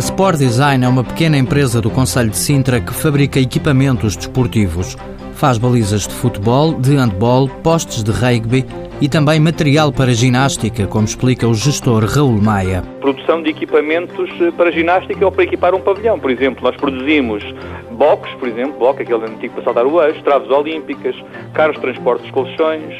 A Sport Design é uma pequena empresa do Conselho de Sintra que fabrica equipamentos desportivos. Faz balizas de futebol, de handball, postes de rugby e também material para ginástica, como explica o gestor Raul Maia. Produção de equipamentos eh, para ginástica ou para equipar um pavilhão, por exemplo. Nós produzimos box, por exemplo, bloco, aquele antigo para saltar o eixo, traves olímpicas, carros de transporte de colchões.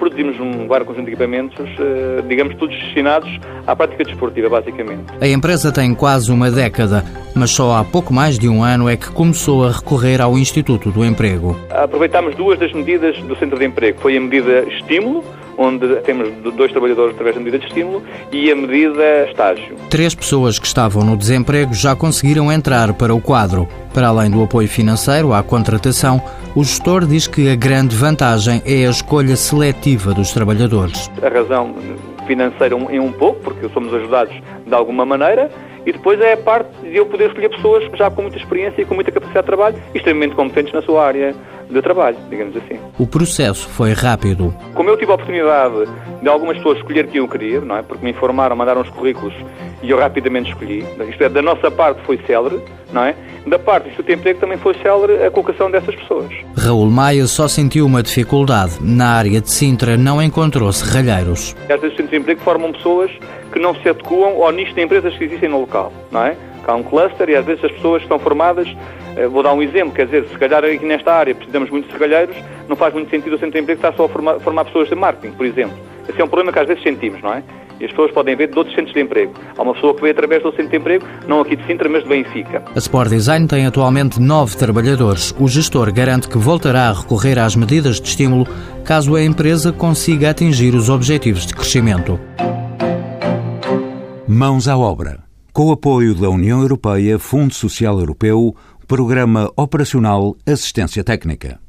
Produzimos um vários conjunto de equipamentos, eh, digamos, todos destinados à prática desportiva, basicamente. A empresa tem quase uma década, mas só há pouco mais de um ano é que começou a recorrer ao Instituto do Emprego. Aproveitámos duas das medidas do Centro de Emprego. Foi a medida estímulo, onde temos dois trabalhadores através da medida de estímulo, e a medida estágio. Três pessoas que estavam no desemprego já conseguiram entrar para o quadro. Para além do apoio financeiro à contratação, o gestor diz que a grande vantagem é a escolha seletiva dos trabalhadores. A razão financeira é um pouco, porque somos ajudados de alguma maneira, e depois é a parte de eu poder escolher pessoas já com muita experiência e com muita capacidade de trabalho extremamente competentes na sua área de trabalho, digamos assim. O processo foi rápido. Como eu tive a oportunidade de algumas pessoas escolher quem eu queria, não é? Porque me informaram, mandaram os currículos e eu rapidamente escolhi. Isto é, da nossa parte foi célere, não é? Da parte do Instituto de Emprego também foi célere a colocação dessas pessoas. Raul Maia só sentiu uma dificuldade. Na área de Sintra não encontrou serralheiros. Às vezes os centros de emprego formam pessoas que não se adequam ao nicho de empresas que existem no local, não é? Há um cluster e às vezes as pessoas estão formadas, eh, vou dar um exemplo, quer dizer, se calhar aqui nesta área precisamos muito de serralheiros, não faz muito sentido o centro de emprego estar só a formar, formar pessoas de marketing, por exemplo. Esse é um problema que às vezes sentimos, não é? E as pessoas podem ver de outros centros de emprego. Há uma pessoa que veio através do centro de emprego, não aqui de Sintra, mas de Benfica. A Sport Design tem atualmente nove trabalhadores. O gestor garante que voltará a recorrer às medidas de estímulo caso a empresa consiga atingir os objetivos de crescimento. Mãos à obra. Com o apoio da União Europeia, Fundo Social Europeu, Programa Operacional Assistência Técnica.